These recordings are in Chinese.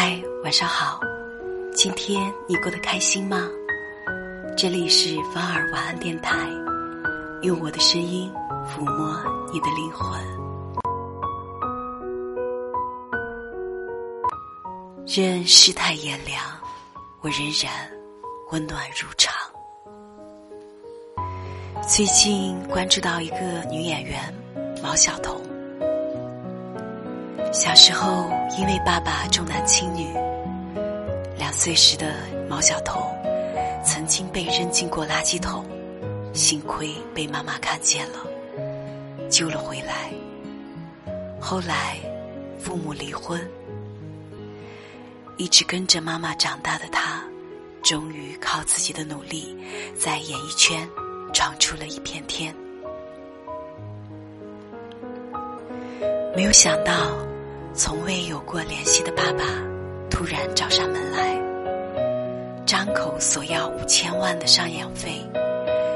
嗨，晚上好，今天你过得开心吗？这里是芳儿晚安电台，用我的声音抚摸你的灵魂。任世态炎凉，我仍然温暖如常。最近关注到一个女演员毛晓彤。小时候，因为爸爸重男轻女，两岁时的毛晓彤曾经被扔进过垃圾桶，幸亏被妈妈看见了，救了回来。后来，父母离婚，一直跟着妈妈长大的他，终于靠自己的努力，在演艺圈闯出了一片天。没有想到。从未有过联系的爸爸，突然找上门来，张口索要五千万的赡养费，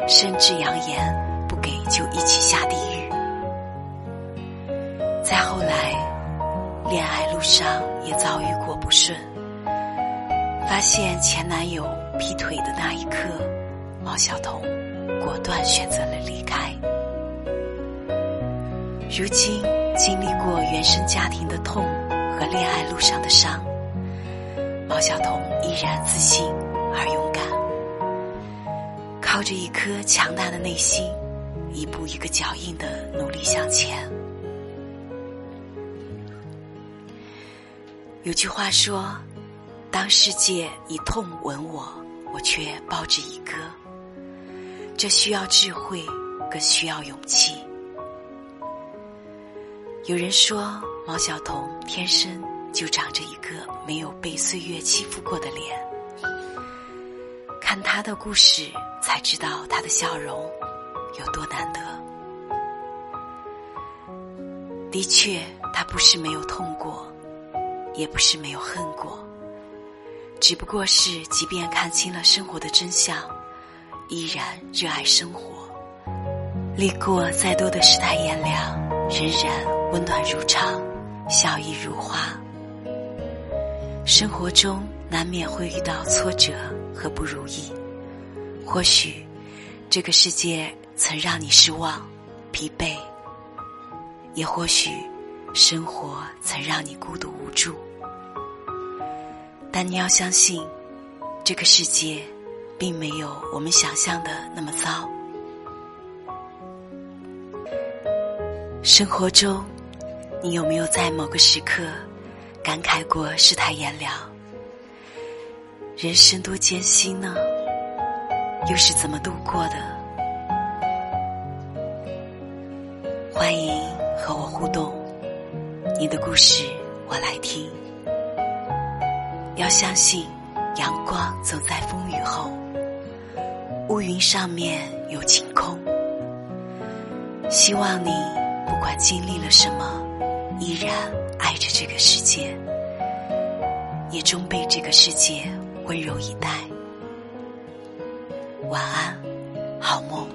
甚至扬言不给就一起下地狱。再后来，恋爱路上也遭遇过不顺，发现前男友劈腿的那一刻，毛晓彤果断选择了离开。如今。经历过原生家庭的痛和恋爱路上的伤，毛晓彤依然自信而勇敢，靠着一颗强大的内心，一步一个脚印的努力向前。有句话说：“当世界以痛吻我，我却报之以歌。”这需要智慧，更需要勇气。有人说毛晓彤天生就长着一个没有被岁月欺负过的脸，看她的故事才知道她的笑容有多难得。的确，她不是没有痛过，也不是没有恨过，只不过是即便看清了生活的真相，依然热爱生活，历过再多的世态炎凉，仍然。温暖如常，笑意如花。生活中难免会遇到挫折和不如意，或许这个世界曾让你失望、疲惫，也或许生活曾让你孤独无助。但你要相信，这个世界并没有我们想象的那么糟。生活中。你有没有在某个时刻感慨过世态炎凉？人生多艰辛呢？又是怎么度过的？欢迎和我互动，你的故事我来听。要相信，阳光总在风雨后，乌云上面有晴空。希望你不管经历了什么。依然爱着这个世界，也终被这个世界温柔以待。晚安，好梦。